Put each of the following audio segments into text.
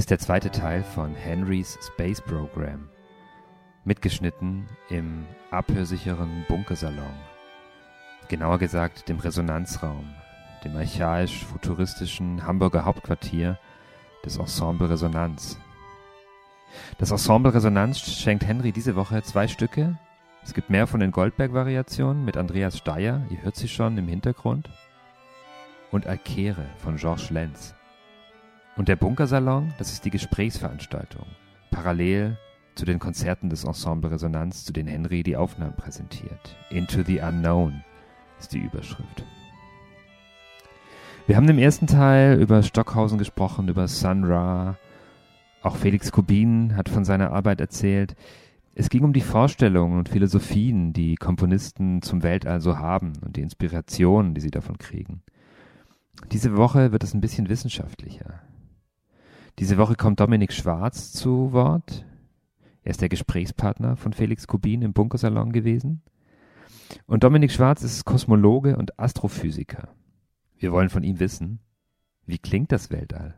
Ist der zweite Teil von Henrys Space Program. Mitgeschnitten im abhörsicheren Bunkersalon. Genauer gesagt dem Resonanzraum, dem archaisch-futuristischen Hamburger Hauptquartier des Ensemble Resonanz. Das Ensemble Resonanz schenkt Henry diese Woche zwei Stücke. Es gibt mehr von den Goldberg-Variationen mit Andreas Steyer, ihr hört sie schon im Hintergrund. Und Alkere von Georges Lenz. Und der Bunkersalon, das ist die Gesprächsveranstaltung, parallel zu den Konzerten des Ensemble Resonanz, zu denen Henry die Aufnahmen präsentiert. Into the Unknown ist die Überschrift. Wir haben im ersten Teil über Stockhausen gesprochen, über Sun Ra. Auch Felix Kubin hat von seiner Arbeit erzählt. Es ging um die Vorstellungen und Philosophien, die Komponisten zum Weltall so haben und die Inspirationen, die sie davon kriegen. Diese Woche wird es ein bisschen wissenschaftlicher. Diese Woche kommt Dominik Schwarz zu Wort. Er ist der Gesprächspartner von Felix Kubin im Bunkersalon gewesen. Und Dominik Schwarz ist Kosmologe und Astrophysiker. Wir wollen von ihm wissen, wie klingt das Weltall?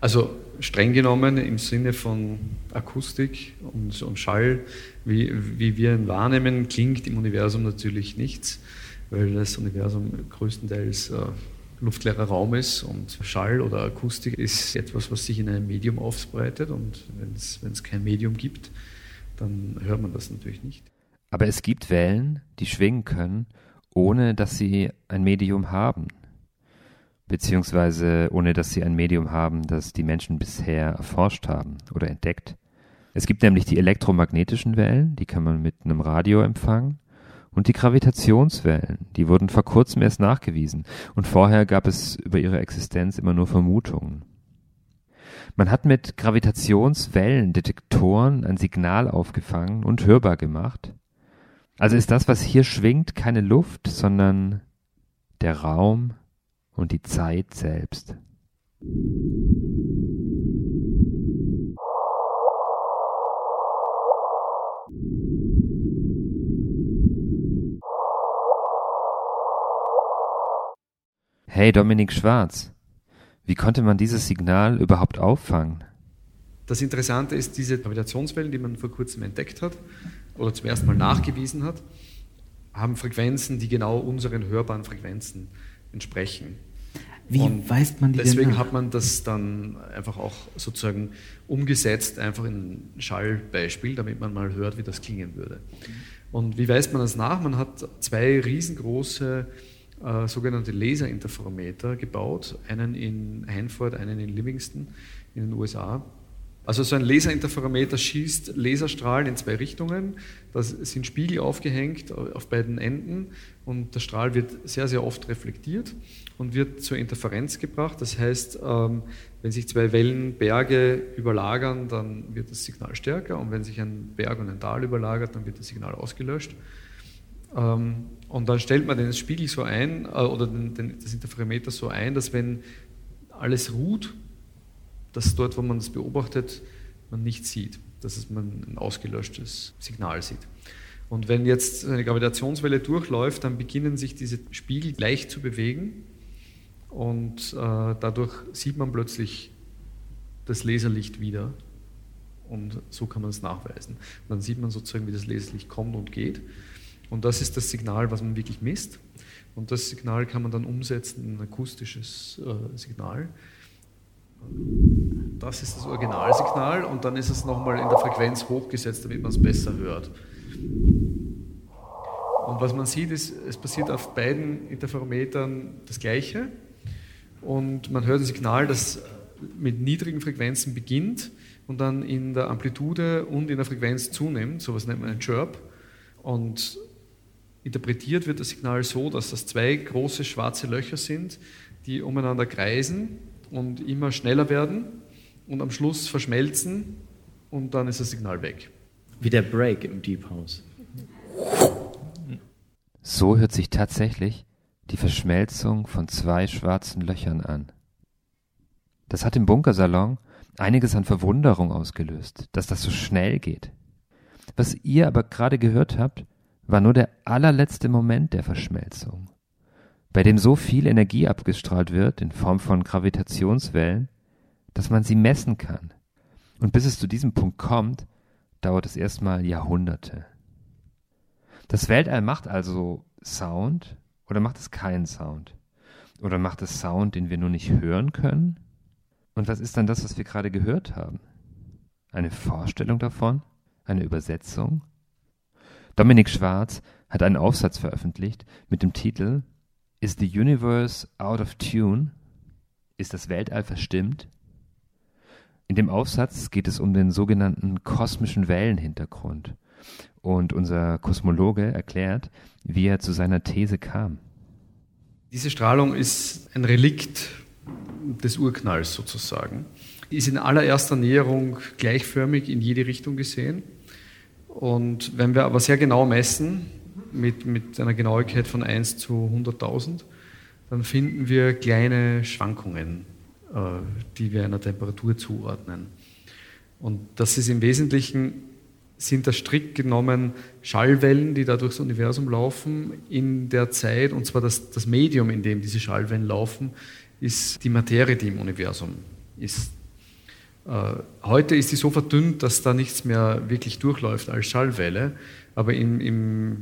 Also streng genommen im Sinne von Akustik und, und Schall, wie, wie wir ihn wahrnehmen, klingt im Universum natürlich nichts, weil das Universum größtenteils äh, luftleerer Raum ist und Schall oder Akustik ist etwas, was sich in einem Medium ausbreitet und wenn es kein Medium gibt, dann hört man das natürlich nicht. Aber es gibt Wellen, die schwingen können, ohne dass sie ein Medium haben, beziehungsweise ohne dass sie ein Medium haben, das die Menschen bisher erforscht haben oder entdeckt. Es gibt nämlich die elektromagnetischen Wellen, die kann man mit einem Radio empfangen, und die Gravitationswellen, die wurden vor kurzem erst nachgewiesen, und vorher gab es über ihre Existenz immer nur Vermutungen. Man hat mit Gravitationswellendetektoren ein Signal aufgefangen und hörbar gemacht. Also ist das, was hier schwingt, keine Luft, sondern der Raum und die Zeit selbst. Hey Dominik Schwarz, wie konnte man dieses Signal überhaupt auffangen? Das Interessante ist, diese Gravitationswellen, die man vor kurzem entdeckt hat oder zum ersten Mal nachgewiesen hat, haben Frequenzen, die genau unseren hörbaren Frequenzen entsprechen. Wie Und weist man die Deswegen denn hat man das dann einfach auch sozusagen umgesetzt, einfach in ein Schallbeispiel, damit man mal hört, wie das klingen würde. Und wie weist man das nach? Man hat zwei riesengroße äh, sogenannte Laserinterferometer gebaut, einen in Hanford, einen in Livingston in den USA. Also so ein Laserinterferometer schießt Laserstrahlen in zwei Richtungen. Da sind Spiegel aufgehängt auf beiden Enden und der Strahl wird sehr, sehr oft reflektiert und wird zur Interferenz gebracht. Das heißt, ähm, wenn sich zwei Wellenberge überlagern, dann wird das Signal stärker und wenn sich ein Berg und ein Tal überlagert, dann wird das Signal ausgelöscht. Ähm, und dann stellt man den Spiegel so ein, äh, oder den, den, das Interferometer so ein, dass wenn alles ruht, dass dort, wo man das beobachtet, man nichts sieht, dass man ein ausgelöschtes Signal sieht. Und wenn jetzt eine Gravitationswelle durchläuft, dann beginnen sich diese Spiegel gleich zu bewegen und äh, dadurch sieht man plötzlich das Laserlicht wieder und so kann man es nachweisen. Dann sieht man sozusagen, wie das Laserlicht kommt und geht. Und das ist das Signal, was man wirklich misst. Und das Signal kann man dann umsetzen in ein akustisches äh, Signal. Das ist das Originalsignal und dann ist es nochmal in der Frequenz hochgesetzt, damit man es besser hört. Und was man sieht, ist, es passiert auf beiden Interferometern das Gleiche. Und man hört ein Signal, das mit niedrigen Frequenzen beginnt und dann in der Amplitude und in der Frequenz zunimmt. So was nennt man ein Chirp. Und interpretiert wird das Signal so, dass das zwei große schwarze Löcher sind, die umeinander kreisen und immer schneller werden und am Schluss verschmelzen und dann ist das Signal weg. Wie der Break im Deep House. So hört sich tatsächlich die Verschmelzung von zwei schwarzen Löchern an. Das hat im Bunkersalon einiges an Verwunderung ausgelöst, dass das so schnell geht. Was ihr aber gerade gehört habt, war nur der allerletzte Moment der Verschmelzung, bei dem so viel Energie abgestrahlt wird in Form von Gravitationswellen, dass man sie messen kann. Und bis es zu diesem Punkt kommt, dauert es erstmal Jahrhunderte. Das Weltall macht also Sound oder macht es keinen Sound? Oder macht es Sound, den wir nur nicht hören können? Und was ist dann das, was wir gerade gehört haben? Eine Vorstellung davon? Eine Übersetzung? Dominik Schwarz hat einen Aufsatz veröffentlicht mit dem Titel Is the Universe Out of Tune? Ist das Weltall verstimmt? In dem Aufsatz geht es um den sogenannten kosmischen Wellenhintergrund. Und unser Kosmologe erklärt, wie er zu seiner These kam. Diese Strahlung ist ein Relikt des Urknalls sozusagen. Ist in allererster Näherung gleichförmig in jede Richtung gesehen. Und wenn wir aber sehr genau messen, mit, mit einer Genauigkeit von 1 zu 100.000, dann finden wir kleine Schwankungen, äh, die wir einer Temperatur zuordnen. Und das ist im Wesentlichen, sind das strikt genommen Schallwellen, die da durchs Universum laufen in der Zeit, und zwar das, das Medium, in dem diese Schallwellen laufen, ist die Materie, die im Universum ist. Äh, heute ist sie so verdünnt, dass da nichts mehr wirklich durchläuft als Schallwelle, aber im, im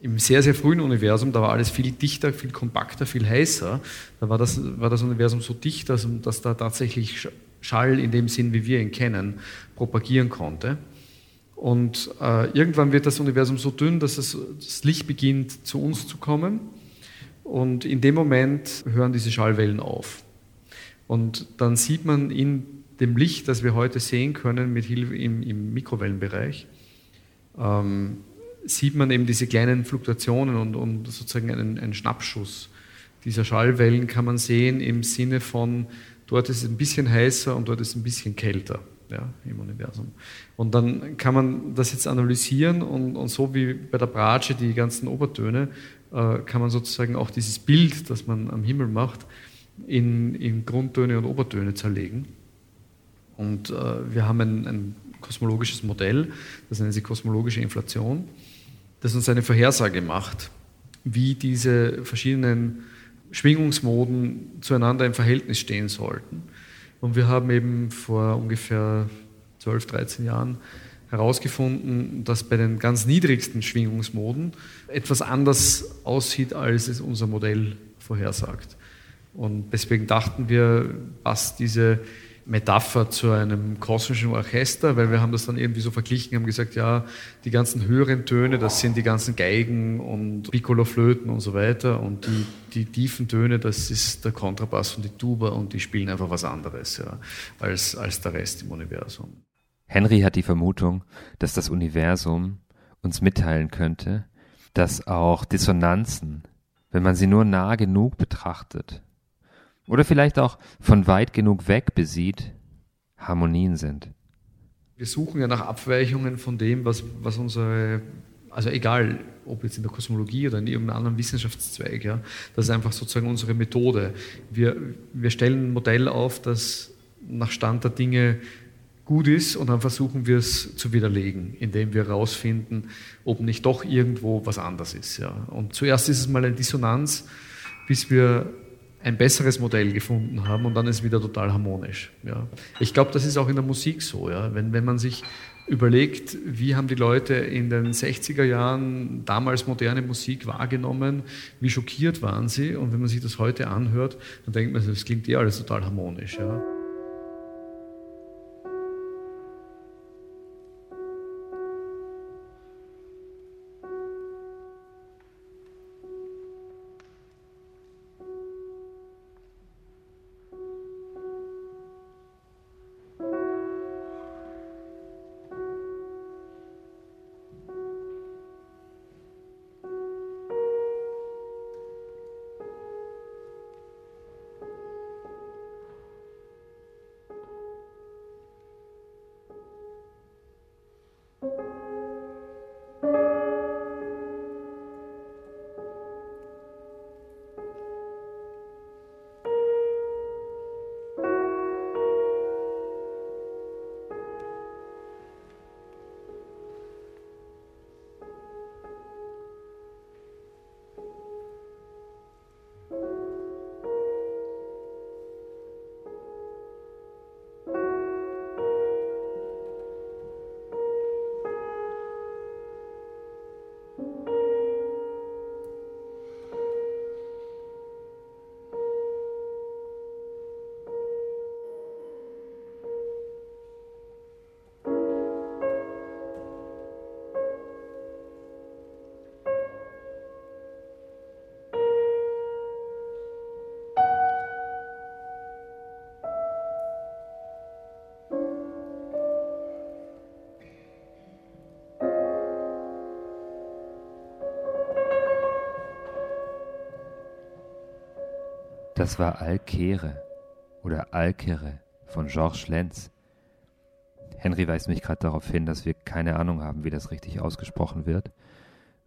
im sehr, sehr frühen Universum, da war alles viel dichter, viel kompakter, viel heißer. Da war das, war das Universum so dicht, dass, dass da tatsächlich Schall in dem Sinn, wie wir ihn kennen, propagieren konnte. Und äh, irgendwann wird das Universum so dünn, dass es, das Licht beginnt zu uns zu kommen. Und in dem Moment hören diese Schallwellen auf. Und dann sieht man in dem Licht, das wir heute sehen können mit Hilfe im, im Mikrowellenbereich, ähm, sieht man eben diese kleinen Fluktuationen und, und sozusagen einen, einen, Schnappschuss dieser Schallwellen kann man sehen im Sinne von, dort ist es ein bisschen heißer und dort ist es ein bisschen kälter ja, im Universum. Und dann kann man das jetzt analysieren und, und so wie bei der Bratsche die ganzen Obertöne, äh, kann man sozusagen auch dieses Bild, das man am Himmel macht, in, in Grundtöne und Obertöne zerlegen. Und äh, wir haben ein, ein kosmologisches Modell, das nennt sich kosmologische Inflation das uns eine Vorhersage macht, wie diese verschiedenen Schwingungsmoden zueinander im Verhältnis stehen sollten. Und wir haben eben vor ungefähr 12, 13 Jahren herausgefunden, dass bei den ganz niedrigsten Schwingungsmoden etwas anders aussieht, als es unser Modell vorhersagt. Und deswegen dachten wir, passt diese Metapher zu einem kosmischen Orchester, weil wir haben das dann irgendwie so verglichen, haben gesagt, ja, die ganzen höheren Töne, das sind die ganzen Geigen und Piccolo-Flöten und so weiter und die, die tiefen Töne, das ist der Kontrabass und die Tuba und die spielen einfach was anderes ja, als, als der Rest im Universum. Henry hat die Vermutung, dass das Universum uns mitteilen könnte, dass auch Dissonanzen, wenn man sie nur nah genug betrachtet, oder vielleicht auch von weit genug weg besieht, Harmonien sind. Wir suchen ja nach Abweichungen von dem, was, was unsere, also egal, ob jetzt in der Kosmologie oder in irgendeinem anderen Wissenschaftszweig, ja, das ist einfach sozusagen unsere Methode. Wir, wir stellen ein Modell auf, das nach Stand der Dinge gut ist und dann versuchen wir es zu widerlegen, indem wir herausfinden, ob nicht doch irgendwo was anders ist. Ja. Und zuerst ist es mal eine Dissonanz, bis wir ein besseres Modell gefunden haben und dann ist es wieder total harmonisch. Ja. Ich glaube, das ist auch in der Musik so. Ja. Wenn, wenn man sich überlegt, wie haben die Leute in den 60er Jahren damals moderne Musik wahrgenommen, wie schockiert waren sie und wenn man sich das heute anhört, dann denkt man, das klingt eh alles total harmonisch. Ja. Das war Alkere oder Alkere von Georges Lenz. Henry weist mich gerade darauf hin, dass wir keine Ahnung haben, wie das richtig ausgesprochen wird,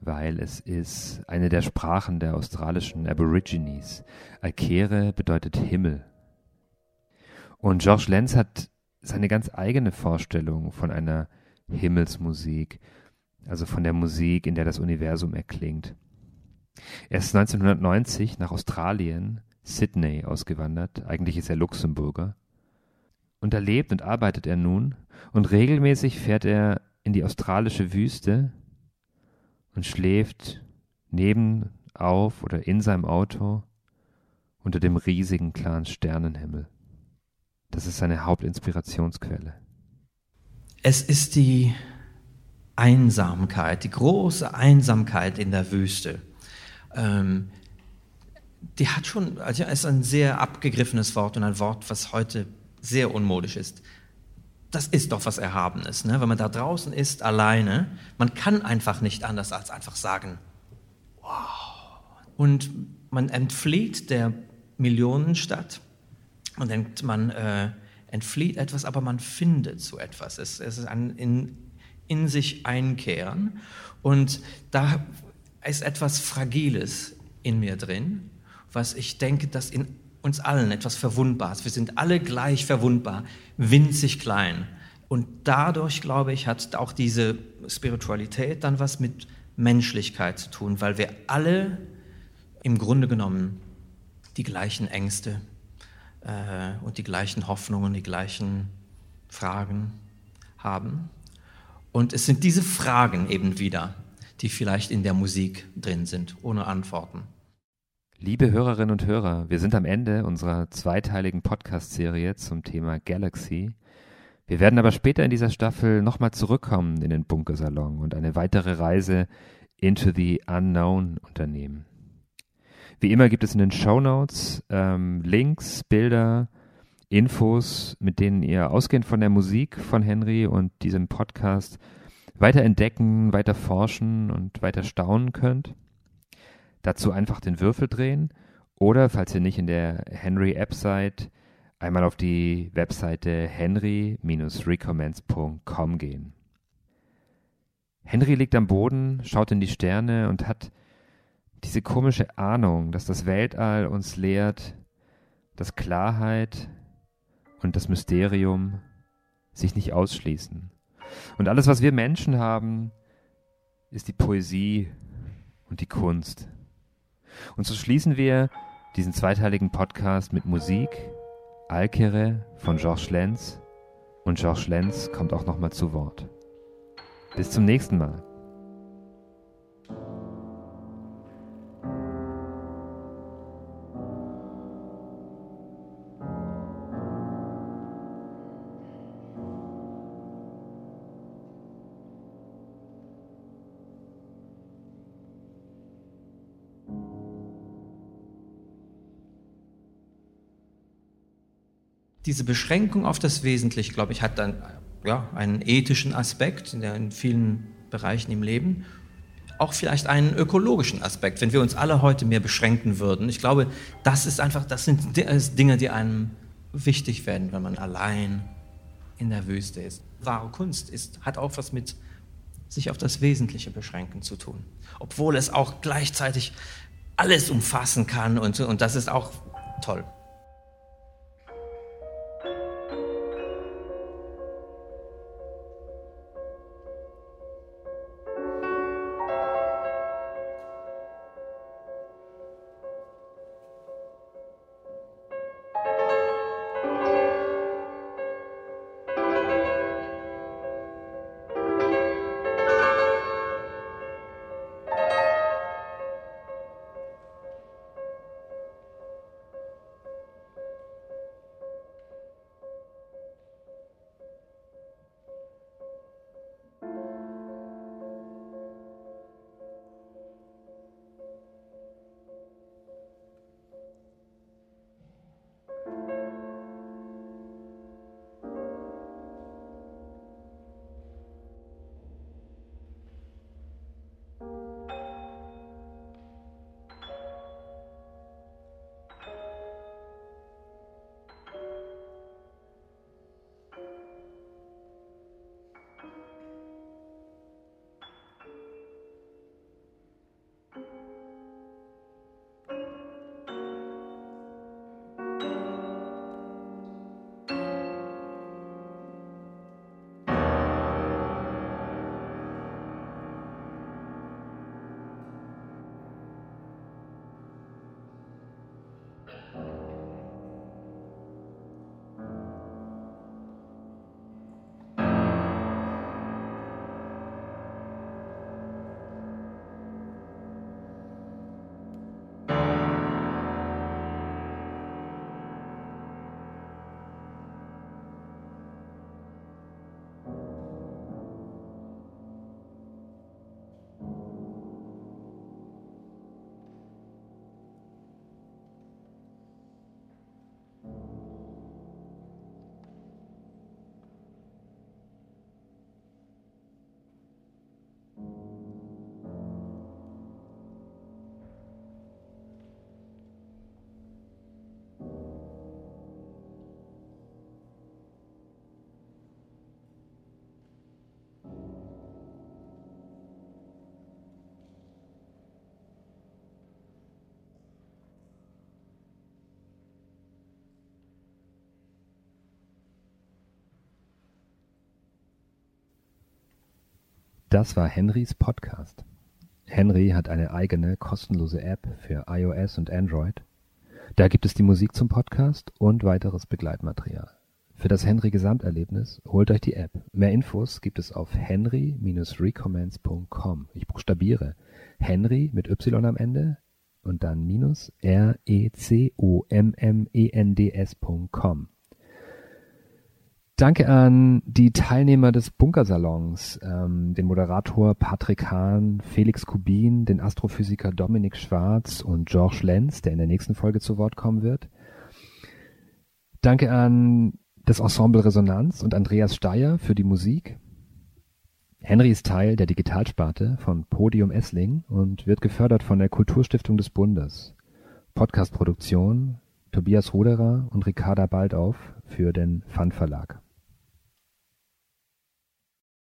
weil es ist eine der Sprachen der australischen Aborigines. Alkere bedeutet Himmel. Und Georges Lenz hat seine ganz eigene Vorstellung von einer Himmelsmusik, also von der Musik, in der das Universum erklingt. Er ist 1990 nach Australien Sydney ausgewandert, eigentlich ist er Luxemburger. Und da lebt und arbeitet er nun und regelmäßig fährt er in die australische Wüste und schläft neben, auf oder in seinem Auto unter dem riesigen klaren Sternenhimmel. Das ist seine Hauptinspirationsquelle. Es ist die Einsamkeit, die große Einsamkeit in der Wüste. Ähm, die hat schon, also ist ein sehr abgegriffenes Wort und ein Wort, was heute sehr unmodisch ist. Das ist doch was Erhabenes, ne? wenn man da draußen ist, alleine. Man kann einfach nicht anders als einfach sagen, wow. Und man entflieht der Millionenstadt man denkt, man äh, entflieht etwas, aber man findet so etwas. Es, es ist ein in, in sich einkehren und da ist etwas Fragiles in mir drin was ich denke, dass in uns allen etwas Verwundbares. Wir sind alle gleich verwundbar, winzig klein. Und dadurch, glaube ich, hat auch diese Spiritualität dann was mit Menschlichkeit zu tun, weil wir alle im Grunde genommen die gleichen Ängste äh, und die gleichen Hoffnungen, die gleichen Fragen haben. Und es sind diese Fragen eben wieder, die vielleicht in der Musik drin sind, ohne Antworten. Liebe Hörerinnen und Hörer, wir sind am Ende unserer zweiteiligen Podcast-Serie zum Thema Galaxy. Wir werden aber später in dieser Staffel nochmal zurückkommen in den Bunkersalon und eine weitere Reise into the unknown unternehmen. Wie immer gibt es in den Show Notes ähm, Links, Bilder, Infos, mit denen ihr ausgehend von der Musik von Henry und diesem Podcast weiter entdecken, weiter forschen und weiter staunen könnt. Dazu einfach den Würfel drehen oder, falls ihr nicht in der Henry-App seid, einmal auf die Webseite henry-recommence.com gehen. Henry liegt am Boden, schaut in die Sterne und hat diese komische Ahnung, dass das Weltall uns lehrt, dass Klarheit und das Mysterium sich nicht ausschließen. Und alles, was wir Menschen haben, ist die Poesie und die Kunst. Und so schließen wir diesen zweiteiligen Podcast mit Musik. Alkere von Georges Lenz. Und Georges Lenz kommt auch nochmal zu Wort. Bis zum nächsten Mal. Diese Beschränkung auf das Wesentliche, glaube ich, hat dann ja, einen ethischen Aspekt in, in vielen Bereichen im Leben. Auch vielleicht einen ökologischen Aspekt, wenn wir uns alle heute mehr beschränken würden. Ich glaube, das ist einfach, das sind Dinge, die einem wichtig werden, wenn man allein in der Wüste ist. Wahre Kunst ist, hat auch was mit sich auf das Wesentliche beschränken zu tun. Obwohl es auch gleichzeitig alles umfassen kann und, und das ist auch toll. Das war Henrys Podcast. Henry hat eine eigene kostenlose App für iOS und Android. Da gibt es die Musik zum Podcast und weiteres Begleitmaterial. Für das Henry Gesamterlebnis holt euch die App. Mehr Infos gibt es auf henry-recommends.com. Ich buchstabiere Henry mit Y am Ende und dann minus R-E-C-O-M-M-E-N-D-S.com. Danke an die Teilnehmer des Bunkersalons, ähm, den Moderator Patrick Hahn, Felix Kubin, den Astrophysiker Dominik Schwarz und George Lenz, der in der nächsten Folge zu Wort kommen wird. Danke an das Ensemble Resonanz und Andreas Steyer für die Musik. Henry ist Teil der Digitalsparte von Podium Essling und wird gefördert von der Kulturstiftung des Bundes. Podcastproduktion Tobias Ruderer und Ricarda Baldauf für den Fun Verlag.